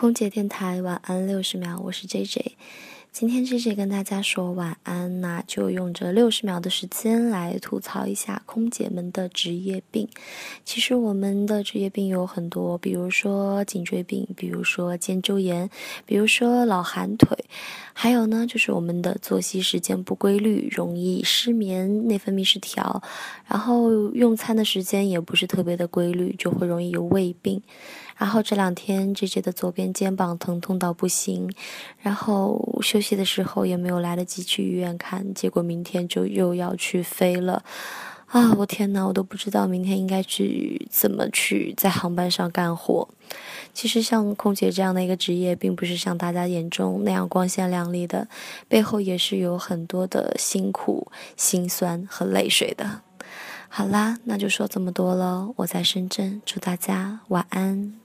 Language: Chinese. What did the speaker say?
空姐电台晚安六十秒，我是 J J。今天 J J 跟大家说晚安，那就用这六十秒的时间来吐槽一下空姐们的职业病。其实我们的职业病有很多，比如说颈椎病，比如说肩周炎，比如说老寒腿，还有呢就是我们的作息时间不规律，容易失眠、内分泌失调，然后用餐的时间也不是特别的规律，就会容易有胃病。然后这两天 J J 的左边肩膀疼痛到不行，然后休息的时候也没有来得及去医院看，结果明天就又要去飞了，啊！我天呐，我都不知道明天应该去怎么去在航班上干活。其实像空姐这样的一个职业，并不是像大家眼中那样光鲜亮丽的，背后也是有很多的辛苦、辛酸和泪水的。好啦，那就说这么多了，我在深圳，祝大家晚安。